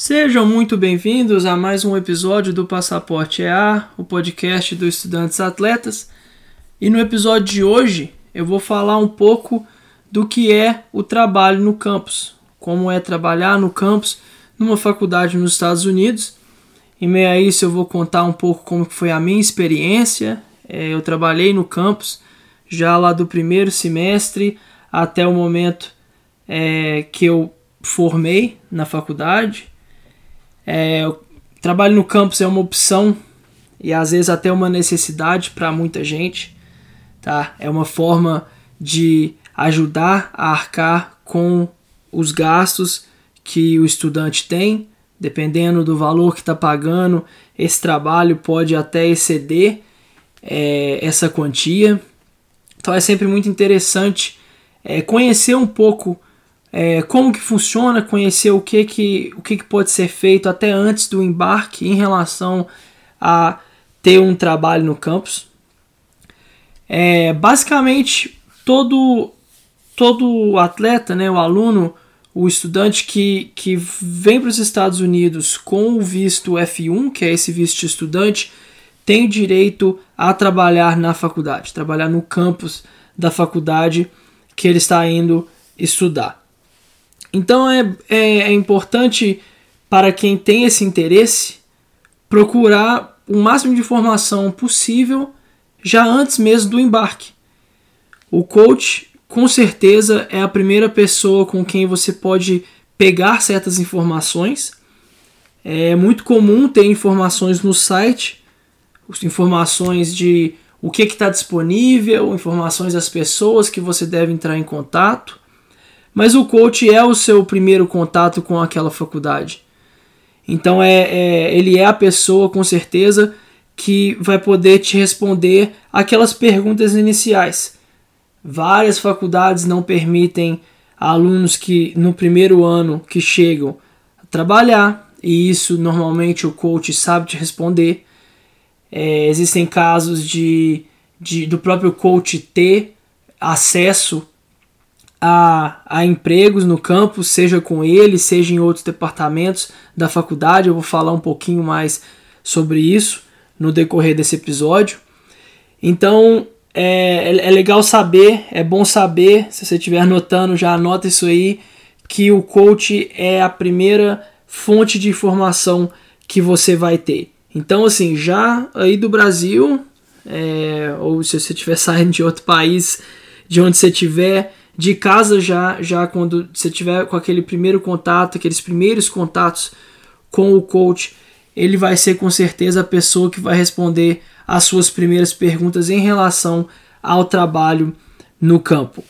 Sejam muito bem-vindos a mais um episódio do Passaporte EA, o podcast dos estudantes atletas. E no episódio de hoje eu vou falar um pouco do que é o trabalho no campus, como é trabalhar no campus numa faculdade nos Estados Unidos. Em meio a isso eu vou contar um pouco como foi a minha experiência. É, eu trabalhei no campus já lá do primeiro semestre até o momento é, que eu formei na faculdade. É, o trabalho no campus é uma opção e às vezes até uma necessidade para muita gente. Tá? É uma forma de ajudar a arcar com os gastos que o estudante tem, dependendo do valor que está pagando, esse trabalho pode até exceder é, essa quantia. Então é sempre muito interessante é, conhecer um pouco é, como que funciona, conhecer o que que, o que que pode ser feito até antes do embarque em relação a ter um trabalho no campus. É, basicamente, todo, todo atleta, né, o aluno, o estudante que, que vem para os Estados Unidos com o visto F1, que é esse visto de estudante, tem direito a trabalhar na faculdade, trabalhar no campus da faculdade que ele está indo estudar. Então é, é, é importante para quem tem esse interesse procurar o máximo de informação possível já antes mesmo do embarque. O coach, com certeza, é a primeira pessoa com quem você pode pegar certas informações. É muito comum ter informações no site, informações de o que está disponível, informações das pessoas que você deve entrar em contato. Mas o coach é o seu primeiro contato com aquela faculdade. Então é, é, ele é a pessoa com certeza que vai poder te responder aquelas perguntas iniciais. Várias faculdades não permitem alunos que no primeiro ano que chegam trabalhar e isso normalmente o coach sabe te responder. É, existem casos de, de do próprio coach ter acesso a, a empregos no campus, seja com ele, seja em outros departamentos da faculdade. Eu vou falar um pouquinho mais sobre isso no decorrer desse episódio. Então é, é, é legal saber, é bom saber, se você estiver anotando, já anota isso aí, que o coach é a primeira fonte de informação que você vai ter. Então, assim, já aí do Brasil, é, ou se você estiver saindo de outro país, de onde você estiver, de casa já, já quando você tiver com aquele primeiro contato, aqueles primeiros contatos com o coach, ele vai ser com certeza a pessoa que vai responder as suas primeiras perguntas em relação ao trabalho no campo.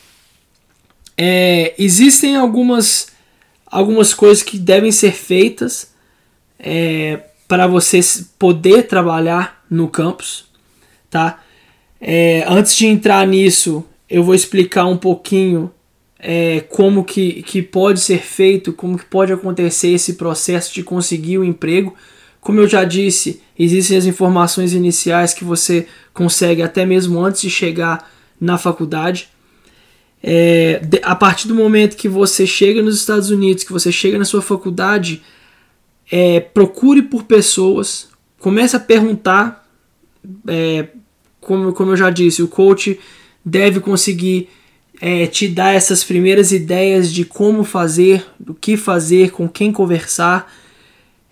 É, existem algumas, algumas coisas que devem ser feitas é, para você poder trabalhar no campus, tá? É, antes de entrar nisso, eu vou explicar um pouquinho é, como que, que pode ser feito, como que pode acontecer esse processo de conseguir o um emprego. Como eu já disse, existem as informações iniciais que você consegue até mesmo antes de chegar na faculdade. É, a partir do momento que você chega nos Estados Unidos, que você chega na sua faculdade, é, procure por pessoas, comece a perguntar. É, como, como eu já disse, o coach deve conseguir é, te dar essas primeiras ideias de como fazer, do que fazer, com quem conversar.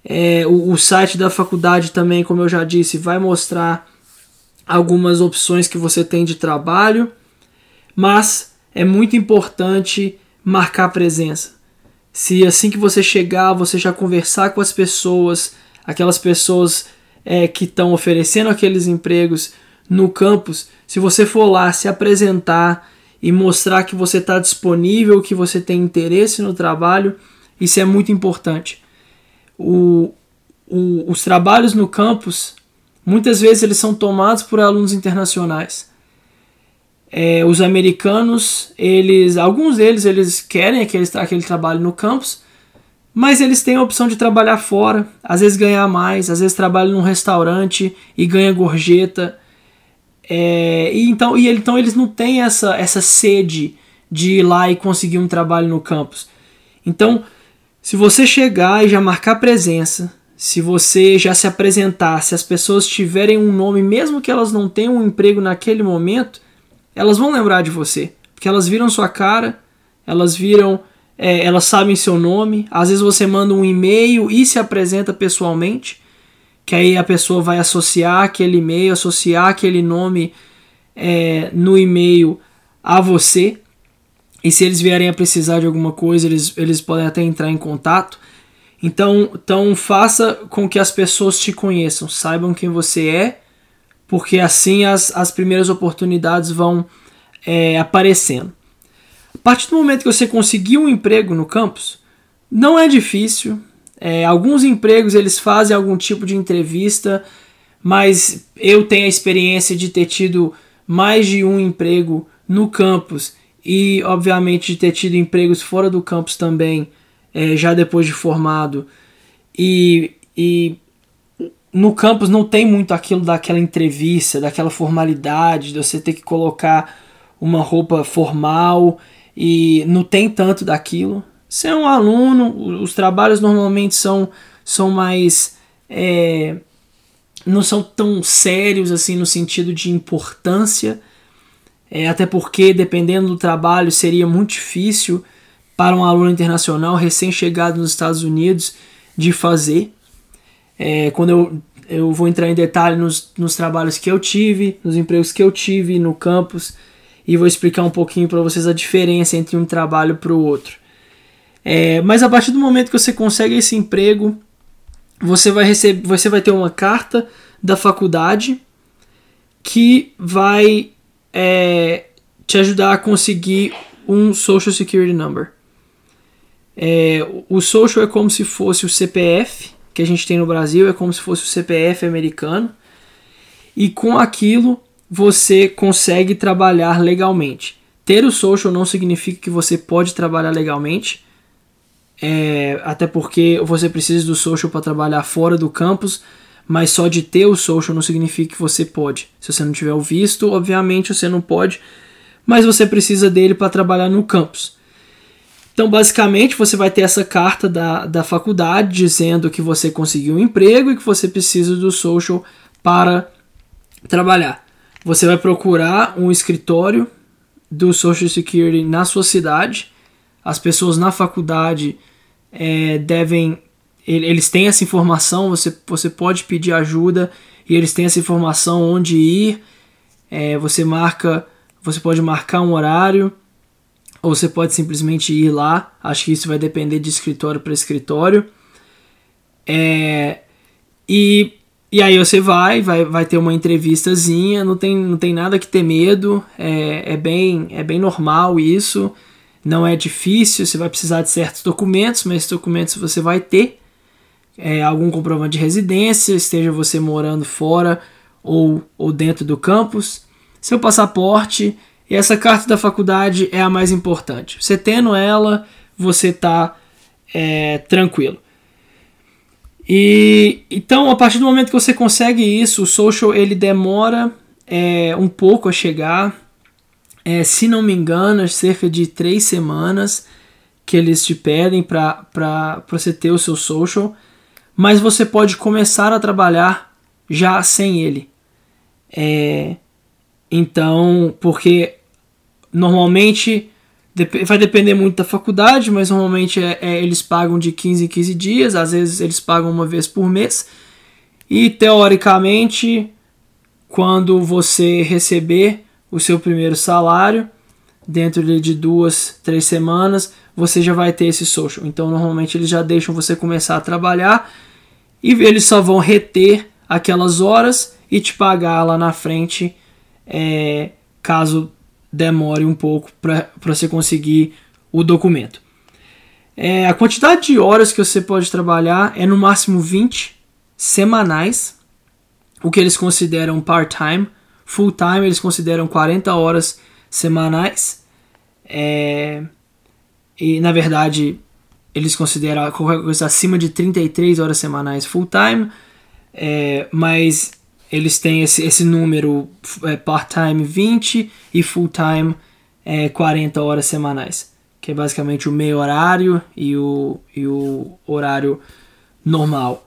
É, o, o, site da faculdade também, como eu já disse, vai mostrar algumas opções que você tem de trabalho, mas é muito importante marcar presença. Se assim que você chegar, você já conversar com as pessoas, aquelas pessoas é, que estão oferecendo aqueles empregos no campus, se você for lá se apresentar e mostrar que você está disponível, que você tem interesse no trabalho, isso é muito importante. O, o, os trabalhos no campus, muitas vezes eles são tomados por alunos internacionais. É, os americanos, eles, alguns deles, eles querem aquele, aquele trabalho no campus, mas eles têm a opção de trabalhar fora, às vezes ganhar mais, às vezes trabalham num restaurante e ganha gorjeta. É, e então, e então eles não têm essa, essa sede de ir lá e conseguir um trabalho no campus. Então, Se você chegar e já marcar presença, se você já se apresentar, se as pessoas tiverem um nome, mesmo que elas não tenham um emprego naquele momento, elas vão lembrar de você. Porque elas viram sua cara, elas viram, é, elas sabem seu nome. Às vezes você manda um e-mail e se apresenta pessoalmente, que aí a pessoa vai associar aquele e-mail, associar aquele nome é, no e-mail a você. E se eles vierem a precisar de alguma coisa, eles, eles podem até entrar em contato. Então, então faça com que as pessoas te conheçam, saibam quem você é, porque assim as, as primeiras oportunidades vão é, aparecendo. A partir do momento que você conseguir um emprego no campus, não é difícil. É, alguns empregos eles fazem algum tipo de entrevista, mas eu tenho a experiência de ter tido mais de um emprego no campus e, obviamente, de ter tido empregos fora do campus também é, já depois de formado. E, e no campus não tem muito aquilo daquela entrevista, daquela formalidade, de você ter que colocar uma roupa formal e não tem tanto daquilo. Você é um aluno, os trabalhos normalmente são, são mais. É, não são tão sérios assim no sentido de importância, é, até porque dependendo do trabalho seria muito difícil para um aluno internacional recém-chegado nos Estados Unidos de fazer. É, quando eu, eu vou entrar em detalhe nos, nos trabalhos que eu tive, nos empregos que eu tive no campus, e vou explicar um pouquinho para vocês a diferença entre um trabalho para o outro. É, mas a partir do momento que você consegue esse emprego, você vai receber, você vai ter uma carta da faculdade que vai é, te ajudar a conseguir um Social Security Number. É, o social é como se fosse o CPF que a gente tem no Brasil, é como se fosse o CPF americano. E com aquilo você consegue trabalhar legalmente. Ter o social não significa que você pode trabalhar legalmente, é, até porque você precisa do social para trabalhar fora do campus, mas só de ter o social não significa que você pode. Se você não tiver o visto, obviamente você não pode, mas você precisa dele para trabalhar no campus. Então, basicamente, você vai ter essa carta da, da faculdade dizendo que você conseguiu um emprego e que você precisa do social para trabalhar. Você vai procurar um escritório do Social Security na sua cidade. As pessoas na faculdade é, devem. Eles têm essa informação, você, você pode pedir ajuda e eles têm essa informação onde ir. É, você marca. Você pode marcar um horário ou você pode simplesmente ir lá. Acho que isso vai depender de escritório para escritório. É, e, e aí você vai, vai, vai ter uma entrevistazinha, não tem, não tem nada que ter medo, é, é, bem, é bem normal isso, não é difícil, você vai precisar de certos documentos, mas esses documentos você vai ter. É, algum comprovante de residência, esteja você morando fora ou, ou dentro do campus, seu passaporte e essa carta da faculdade é a mais importante. Você tendo ela, você está é, tranquilo. E então, a partir do momento que você consegue isso, o social ele demora é, um pouco a chegar. É, se não me engano, é cerca de três semanas que eles te pedem para você ter o seu social. Mas você pode começar a trabalhar já sem ele. É, então, porque normalmente vai depender muito da faculdade, mas normalmente é, é, eles pagam de 15 em 15 dias, às vezes eles pagam uma vez por mês. E teoricamente, quando você receber o seu primeiro salário, dentro de duas, três semanas, você já vai ter esse social. Então, normalmente eles já deixam você começar a trabalhar e eles só vão reter aquelas horas e te pagar lá na frente, é, caso demore um pouco para você conseguir o documento. É, a quantidade de horas que você pode trabalhar é no máximo 20 semanais, o que eles consideram part-time. Full-time eles consideram 40 horas semanais. É, e na verdade eles consideram qualquer coisa acima de 33 horas semanais full-time. É, mas eles têm esse, esse número é, part-time 20 e full-time é, 40 horas semanais. que é basicamente o meio horário e o, e o horário normal.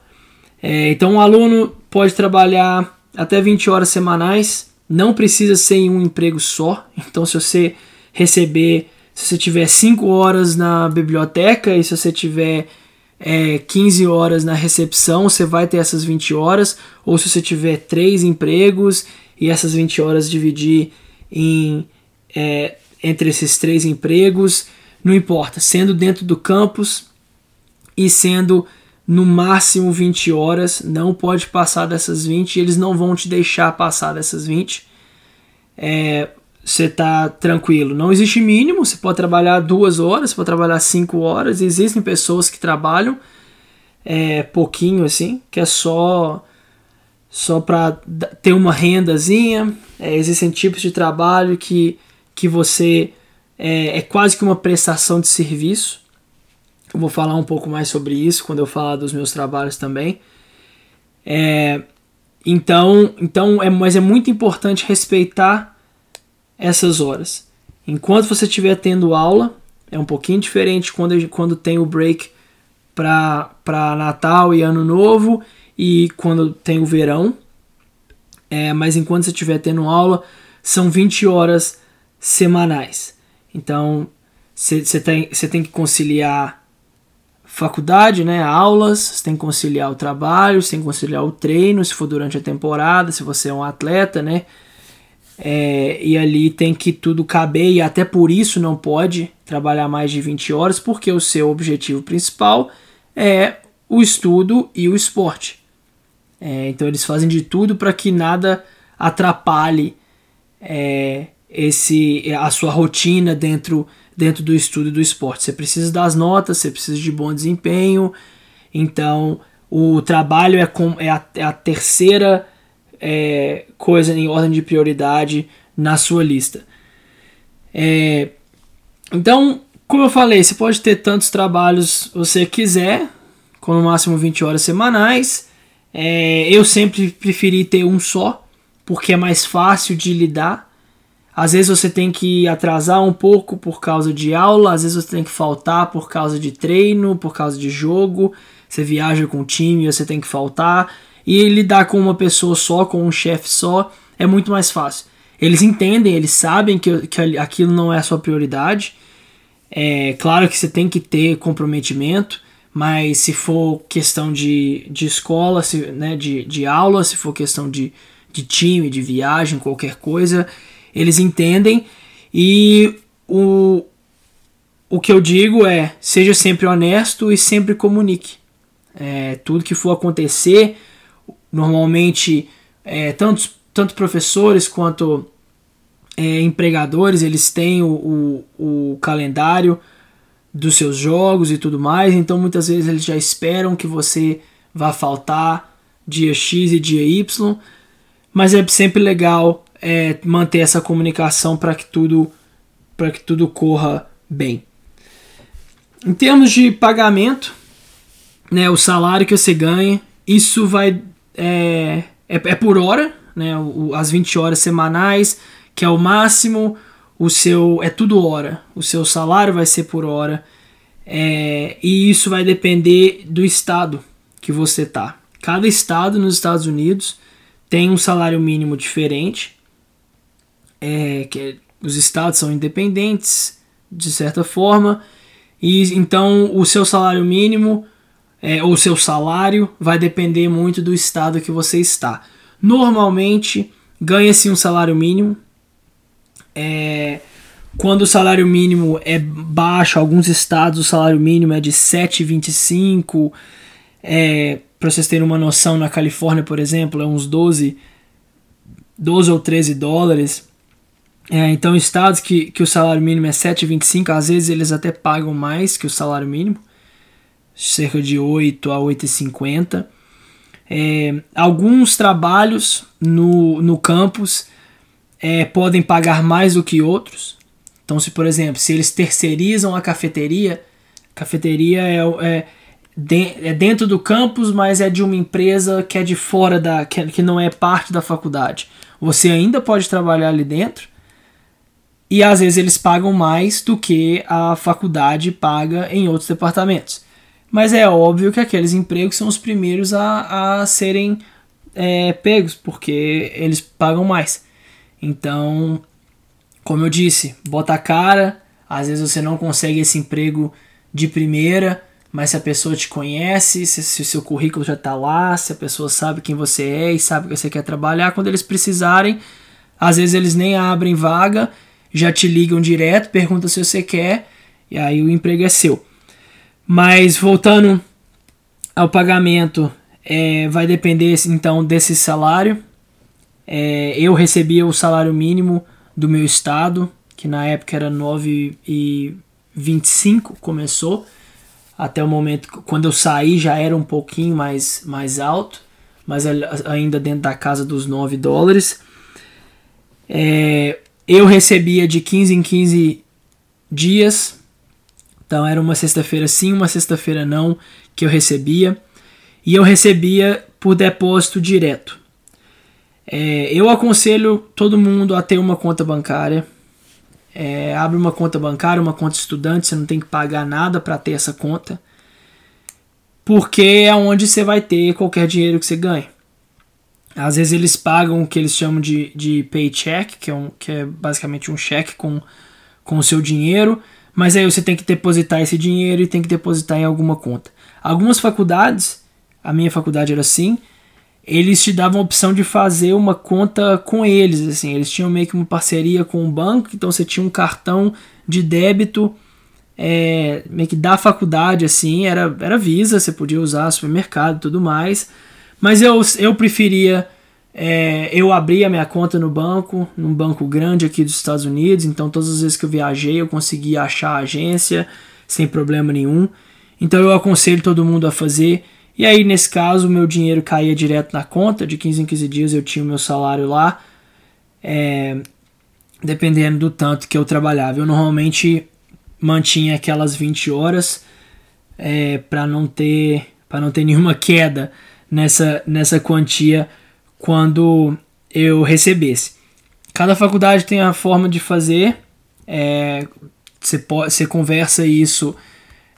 É, então, o aluno pode trabalhar até 20 horas semanais, não precisa ser em um emprego só. Então, se você receber, se você tiver 5 horas na biblioteca e se você tiver é, 15 horas na recepção, você vai ter essas 20 horas. Ou se você tiver 3 empregos e essas 20 horas dividir em, é, entre esses três empregos, não importa, sendo dentro do campus e sendo no máximo 20 horas, não pode passar dessas 20, eles não vão te deixar passar dessas 20. É, você tá tranquilo. Não existe mínimo, você pode trabalhar duas horas, você pode trabalhar cinco horas. Existem pessoas que trabalham é, pouquinho assim, que é só só para ter uma rendazinha. É, existem tipos de trabalho que, que você é, é quase que uma prestação de serviço. Eu vou falar um pouco mais sobre isso quando eu falar dos meus trabalhos também. É, então, então é, mas é muito importante respeitar essas horas. Enquanto você estiver tendo aula, é um pouquinho diferente quando, quando tem o break para Natal e Ano Novo e quando tem o verão. É, mas enquanto você estiver tendo aula, são 20 horas semanais. Então, você tem, tem que conciliar faculdade, né, aulas, você tem que conciliar o trabalho, você tem que conciliar o treino, se for durante a temporada, se você é um atleta, né, é, e ali tem que tudo caber e até por isso não pode trabalhar mais de 20 horas, porque o seu objetivo principal é o estudo e o esporte. É, então eles fazem de tudo para que nada atrapalhe é, esse a sua rotina dentro dentro do estudo do esporte. Você precisa das notas, você precisa de bom desempenho. Então, o trabalho é, com, é, a, é a terceira é, coisa em ordem de prioridade na sua lista. É, então, como eu falei, você pode ter tantos trabalhos você quiser, com no máximo 20 horas semanais. É, eu sempre preferi ter um só, porque é mais fácil de lidar. Às vezes você tem que atrasar um pouco por causa de aula, às vezes você tem que faltar por causa de treino, por causa de jogo. Você viaja com o time, você tem que faltar. E lidar com uma pessoa só, com um chefe só, é muito mais fácil. Eles entendem, eles sabem que, que aquilo não é a sua prioridade. É claro que você tem que ter comprometimento, mas se for questão de, de escola, se, né, de, de aula, se for questão de, de time, de viagem, qualquer coisa, eles entendem e o, o que eu digo é: seja sempre honesto e sempre comunique. É, tudo que for acontecer, normalmente, é, tanto, tanto professores quanto é, empregadores, eles têm o, o, o calendário dos seus jogos e tudo mais, então muitas vezes eles já esperam que você vá faltar dia X e dia Y, mas é sempre legal é, manter essa comunicação para que tudo para que tudo corra bem. Em termos de pagamento, né, o salário que você ganha, isso vai é, é, é por hora, né, o, as 20 horas semanais, que é o máximo, o seu é tudo hora, o seu salário vai ser por hora, é, e isso vai depender do estado que você tá. Cada estado nos Estados Unidos tem um salário mínimo diferente, é, que os estados são independentes de certa forma e então o seu salário mínimo é, ou seu salário vai depender muito do estado que você está. Normalmente ganha-se um salário mínimo. É, quando o salário mínimo é baixo, alguns estados o salário mínimo é de 7,25. É, Para vocês terem uma noção, na Califórnia, por exemplo, é uns 12, 12 ou 13 dólares. É, então, estados que, que o salário mínimo é 7,25, às vezes eles até pagam mais que o salário mínimo, cerca de 8 a 8,50. É, alguns trabalhos no, no campus é, podem pagar mais do que outros. Então, se por exemplo, se eles terceirizam a cafeteria, cafeteria é, é, de, é dentro do campus, mas é de uma empresa que é de fora da. que, que não é parte da faculdade. Você ainda pode trabalhar ali dentro, e às vezes eles pagam mais do que a faculdade paga em outros departamentos. Mas é óbvio que aqueles empregos são os primeiros a, a serem é, pegos, porque eles pagam mais. Então, como eu disse, bota a cara. Às vezes você não consegue esse emprego de primeira, mas se a pessoa te conhece, se, o seu currículo já está lá, se a pessoa sabe quem você é e sabe que você quer trabalhar, quando eles precisarem, às vezes eles nem abrem vaga, já te ligam direto, perguntam se você quer, e aí o emprego é seu. Mas voltando ao pagamento, é, vai depender então desse salário. É, eu recebia o salário mínimo do meu estado, que na época era 9,25, começou. Até o momento, quando eu saí, já era um pouquinho mais, mais alto, mas ainda dentro da casa dos 9 dólares. É, eu recebia de 15 em 15 dias, então era uma sexta-feira sim, uma sexta-feira não que eu recebia. E eu recebia por depósito direto. É, eu aconselho todo mundo a ter uma conta bancária. É, abre uma conta bancária, uma conta estudante, você não tem que pagar nada para ter essa conta. Porque é onde você vai ter qualquer dinheiro que você ganha. Às vezes eles pagam o que eles chamam de, de paycheck, que é, um, que é basicamente um cheque com, com o seu dinheiro, mas aí você tem que depositar esse dinheiro e tem que depositar em alguma conta. Algumas faculdades, a minha faculdade era assim, eles te davam a opção de fazer uma conta com eles, assim, eles tinham meio que uma parceria com o banco, então você tinha um cartão de débito é, meio que da faculdade, assim, era, era Visa, você podia usar supermercado e tudo mais, mas eu, eu preferia, é, eu abrir a minha conta no banco, num banco grande aqui dos Estados Unidos, então todas as vezes que eu viajei eu conseguia achar a agência sem problema nenhum, então eu aconselho todo mundo a fazer, e aí, nesse caso, o meu dinheiro caía direto na conta, de 15 em 15 dias eu tinha o meu salário lá, é, dependendo do tanto que eu trabalhava. Eu normalmente mantinha aquelas 20 horas é, para não ter para não ter nenhuma queda nessa, nessa quantia quando eu recebesse. Cada faculdade tem a forma de fazer, é, você, pode, você conversa isso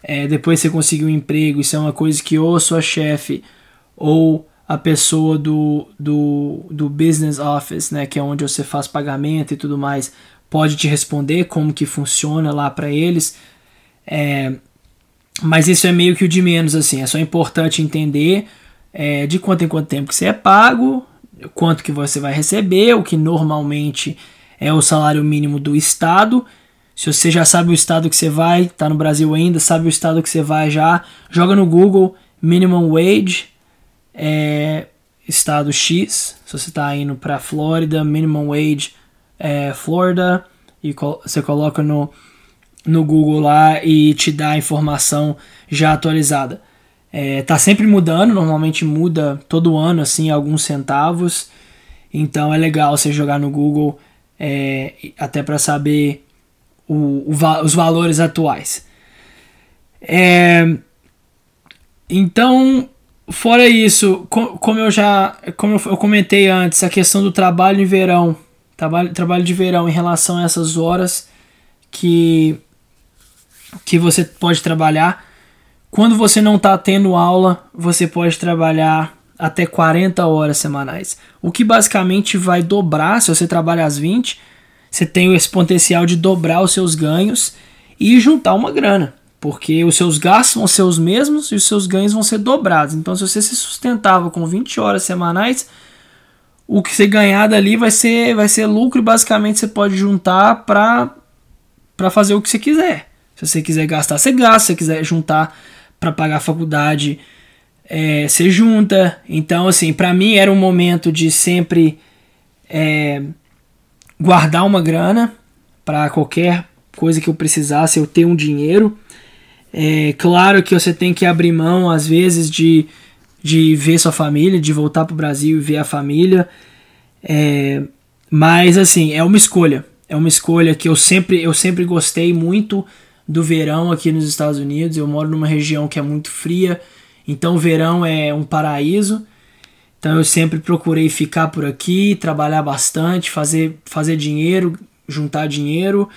é, depois você conseguir um emprego, isso é uma coisa que ou a sua chefe ou a pessoa do, do, do business office, né, que é onde você faz pagamento e tudo mais, pode te responder como que funciona lá para eles. É, mas isso é meio que o de menos, assim, é só importante entender é, de quanto em quanto tempo que você é pago, quanto que você vai receber, o que normalmente é o salário mínimo do estado, se você já sabe o estado que você vai, tá no Brasil ainda, sabe o estado que você vai já, joga no Google Minimum Wage, é, estado X. Se você está indo para Flórida, Minimum Wage é, Florida, e você coloca no, no Google lá e te dá a informação já atualizada. É, tá sempre mudando, normalmente muda todo ano, assim, alguns centavos. Então é legal você jogar no Google é, até para saber o, o, os valores atuais. É, então, fora isso, como eu já como eu comentei antes, a questão do trabalho em verão, trabalho, trabalho de verão em relação a essas horas que, que você pode trabalhar. Quando você não está tendo aula, você pode trabalhar até 40 horas semanais. O que basicamente vai dobrar, se você trabalha às 20, você tem esse potencial de dobrar os seus ganhos e juntar uma grana, porque os seus gastos vão ser os mesmos e os seus ganhos vão ser dobrados. Então, se você se sustentava com 20 horas semanais, o que você ganhar dali vai ser, vai ser lucro e basicamente você pode juntar para fazer o que você quiser. Se você quiser gastar, você gasta. Se você quiser juntar para pagar a faculdade, é, junta. Então, assim, para mim era um momento de sempre é, guardar uma grana para qualquer coisa que eu precisasse, eu ter um dinheiro. É claro que você tem que abrir mão, às vezes, de, de ver sua família, de voltar para o Brasil e ver a família. É, mas, assim, é uma escolha. É uma escolha que eu sempre, eu sempre gostei muito do verão aqui nos Estados Unidos. Eu moro numa região que é muito fria, então o verão é um paraíso. Então eu sempre procurei ficar por aqui, trabalhar bastante, fazer, fazer dinheiro, juntar dinheiro,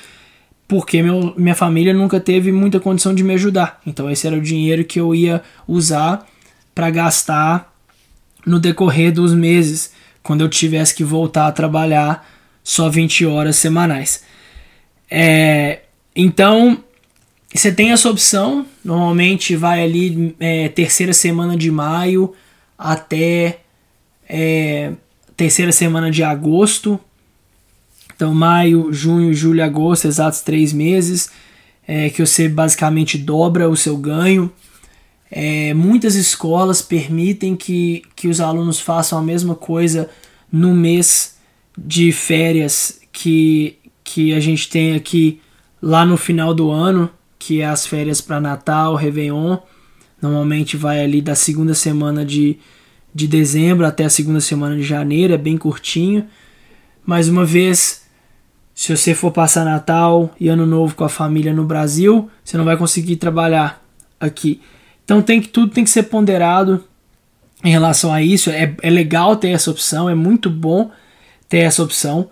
porque meu, minha família nunca teve muita condição de me ajudar. Então esse era o dinheiro que eu ia usar para gastar no decorrer dos meses, quando eu tivesse que voltar a trabalhar só 20 horas semanais. É, então, você tem essa opção, normalmente vai ali é, terceira semana de maio até é, terceira semana de agosto. Então, maio, junho, julho, agosto, exatos três meses, é, que você basicamente dobra o seu ganho. É, muitas escolas permitem que, que os alunos façam a mesma coisa no mês de férias que, que a gente tem aqui lá no final do ano, que é as férias para Natal, Réveillon. Normalmente vai ali da segunda semana de, de dezembro até a segunda semana de janeiro, é bem curtinho. Mais uma vez, se você for passar Natal e Ano Novo com a família no Brasil, você não vai conseguir trabalhar aqui. Então tem que tudo tem que ser ponderado em relação a isso. É, é legal ter essa opção, é muito bom ter essa opção,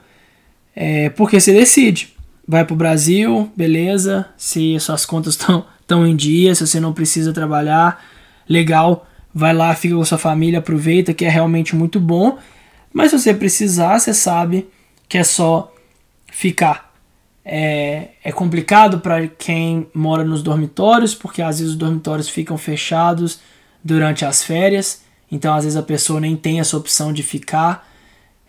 é, porque você decide. Vai para o Brasil, beleza. Se suas contas estão tão em dia, se você não precisa trabalhar, legal. Vai lá, fica com sua família, aproveita, que é realmente muito bom. Mas se você precisar, você sabe que é só ficar é, é complicado para quem mora nos dormitórios, porque às vezes os dormitórios ficam fechados durante as férias, então às vezes a pessoa nem tem essa opção de ficar.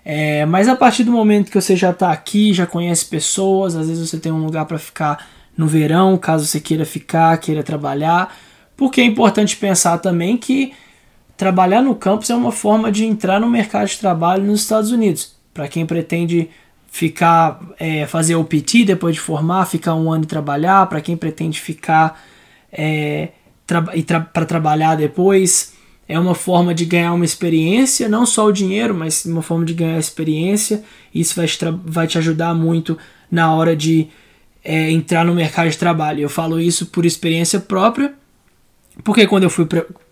É, mas a partir do momento que você já está aqui, já conhece pessoas, às vezes você tem um lugar para ficar no verão, caso você queira ficar, queira trabalhar, porque é importante pensar também que trabalhar no campus é uma forma de entrar no mercado de trabalho nos Estados Unidos. Para quem pretende ficar é, fazer o PT depois de formar, ficar um ano e trabalhar, para quem pretende ficar é, tra tra para trabalhar depois. É uma forma de ganhar uma experiência, não só o dinheiro, mas uma forma de ganhar experiência. Isso vai te, vai te ajudar muito na hora de é, entrar no mercado de trabalho. Eu falo isso por experiência própria, porque quando eu fui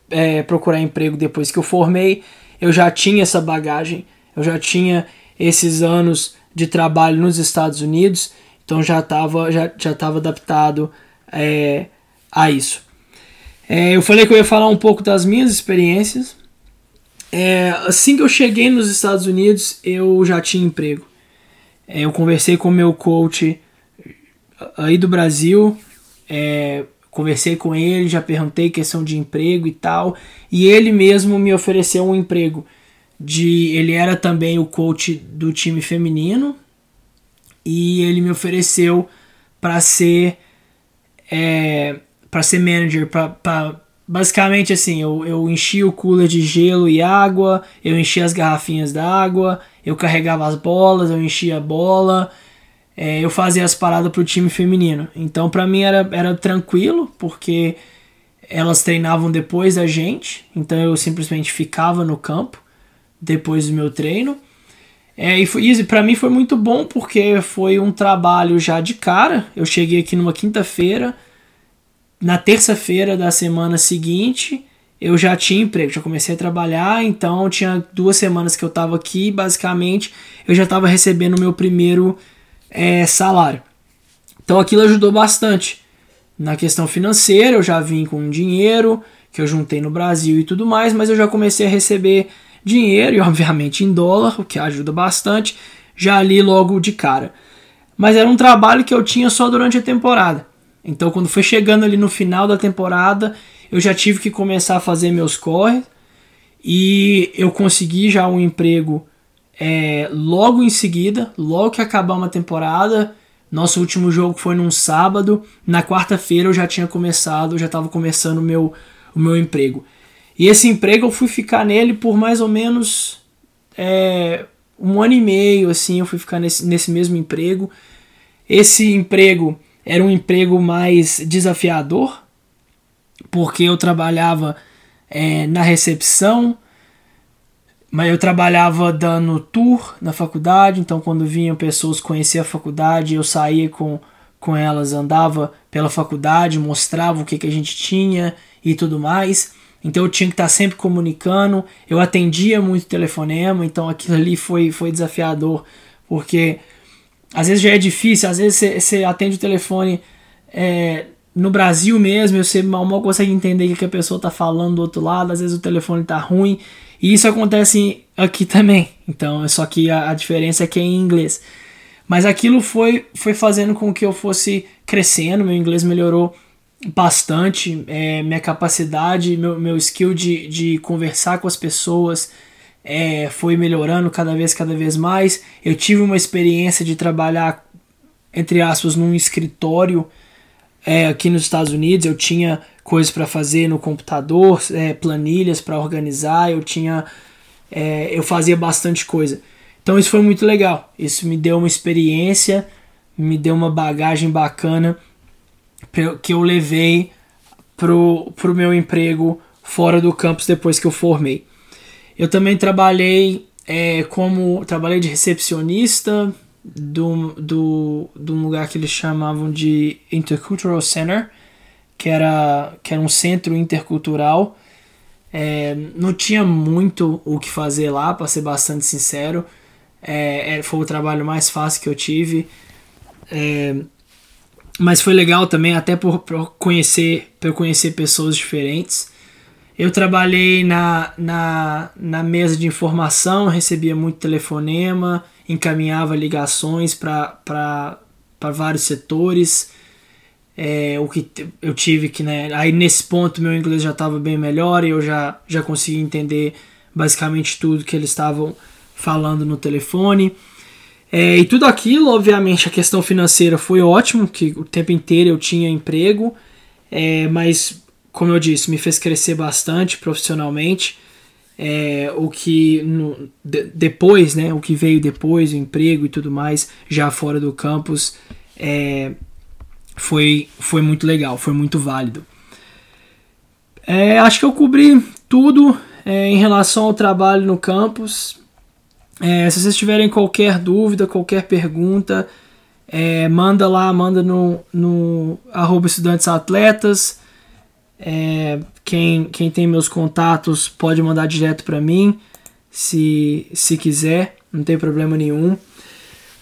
é, procurar emprego depois que eu formei, eu já tinha essa bagagem, eu já tinha esses anos de trabalho nos Estados Unidos, então já estava já, já tava adaptado é, a isso. É, eu falei que eu ia falar um pouco das minhas experiências. É, assim que eu cheguei nos Estados Unidos, eu já tinha emprego. É, eu conversei com meu coach aí do Brasil, é, conversei com ele, já perguntei questão de emprego e tal, e ele mesmo me ofereceu um emprego de ele era também o coach do time feminino e ele me ofereceu para ser é, para ser manager para basicamente assim eu, eu enchi o cooler de gelo e água eu enchi as garrafinhas d'água eu carregava as bolas eu enchia a bola é, eu fazia as paradas pro time feminino então para mim era, era tranquilo porque elas treinavam depois da gente então eu simplesmente ficava no campo depois do meu treino. É, e foi, para mim foi muito bom porque foi um trabalho já de cara. Eu cheguei aqui numa quinta-feira, na terça-feira da semana seguinte eu já tinha emprego, já comecei a trabalhar, então tinha duas semanas que eu estava aqui, basicamente eu já estava recebendo o meu primeiro é, salário. Então aquilo ajudou bastante. Na questão financeira, eu já vim com dinheiro que eu juntei no Brasil e tudo mais, mas eu já comecei a receber dinheiro e, obviamente, em dólar, o que ajuda bastante, já ali logo de cara. Mas era um trabalho que eu tinha só durante a temporada. Então, quando foi chegando ali no final da temporada, eu já tive que começar a fazer meus corres e eu consegui já um emprego é, logo em seguida, logo que acabar uma temporada. Nosso último jogo foi num sábado. Na quarta-feira eu já tinha começado, já estava começando o meu, o meu emprego. E esse emprego eu fui ficar nele por mais ou menos é, um ano e meio, assim, eu fui ficar nesse, nesse mesmo emprego. Esse emprego era um emprego mais desafiador, porque eu trabalhava é, na recepção, mas eu trabalhava dando tour na faculdade, então quando vinham pessoas conhecer a faculdade, eu saía com, com elas, andava pela faculdade, mostrava o que, que a gente tinha e tudo mais. Então eu tinha que estar sempre comunicando. Eu atendia muito telefonema, então aquilo ali foi, foi desafiador, porque às vezes já é difícil, às vezes você atende o telefone é, no Brasil mesmo, você mal, mal consegue entender o que a pessoa está falando do outro lado, às vezes o telefone está ruim, e isso acontece aqui também. Então, só que a, a diferença é que é em inglês. Mas aquilo foi, foi fazendo com que eu fosse crescendo, meu inglês melhorou bastante, é, minha capacidade, meu, meu skill de, de conversar com as pessoas é, foi melhorando cada vez, cada vez mais. Eu tive uma experiência de trabalhar, entre aspas, num escritório é, aqui nos Estados Unidos. Eu tinha coisas para fazer no computador, é, planilhas para organizar, eu tinha. É, eu fazia bastante coisa. Então isso foi muito legal. Isso me deu uma experiência, me deu uma bagagem bacana que eu levei pro, pro meu emprego fora do campus depois que eu formei. Eu também trabalhei é, como trabalhei de recepcionista do, do, do lugar que eles chamavam de Intercultural Center, que era, que era um centro intercultural. É, não tinha muito o que fazer lá, para ser bastante sincero. É, é, foi o trabalho mais fácil que eu tive. É, mas foi legal também, até por, por conhecer, por conhecer pessoas diferentes. Eu trabalhei na, na, na mesa de informação, recebia muito telefonema, encaminhava ligações para vários setores. É, o que eu tive que, né? Aí nesse ponto meu inglês já estava bem melhor e eu já, já consegui entender basicamente tudo que eles estavam falando no telefone. É, e tudo aquilo, obviamente, a questão financeira foi ótimo, que o tempo inteiro eu tinha emprego, é, mas, como eu disse, me fez crescer bastante profissionalmente. É, o que no, de, depois, né, o que veio depois, o emprego e tudo mais, já fora do campus, é, foi, foi muito legal, foi muito válido. É, acho que eu cobri tudo é, em relação ao trabalho no campus. É, se vocês tiverem qualquer dúvida, qualquer pergunta, é, manda lá, manda no, no arroba estudantes atletas. É, quem, quem tem meus contatos pode mandar direto para mim, se, se quiser, não tem problema nenhum.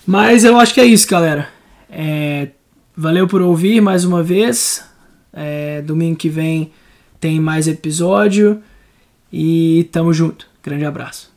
Mas eu acho que é isso, galera. É, valeu por ouvir mais uma vez. É, domingo que vem tem mais episódio. E tamo junto. Grande abraço.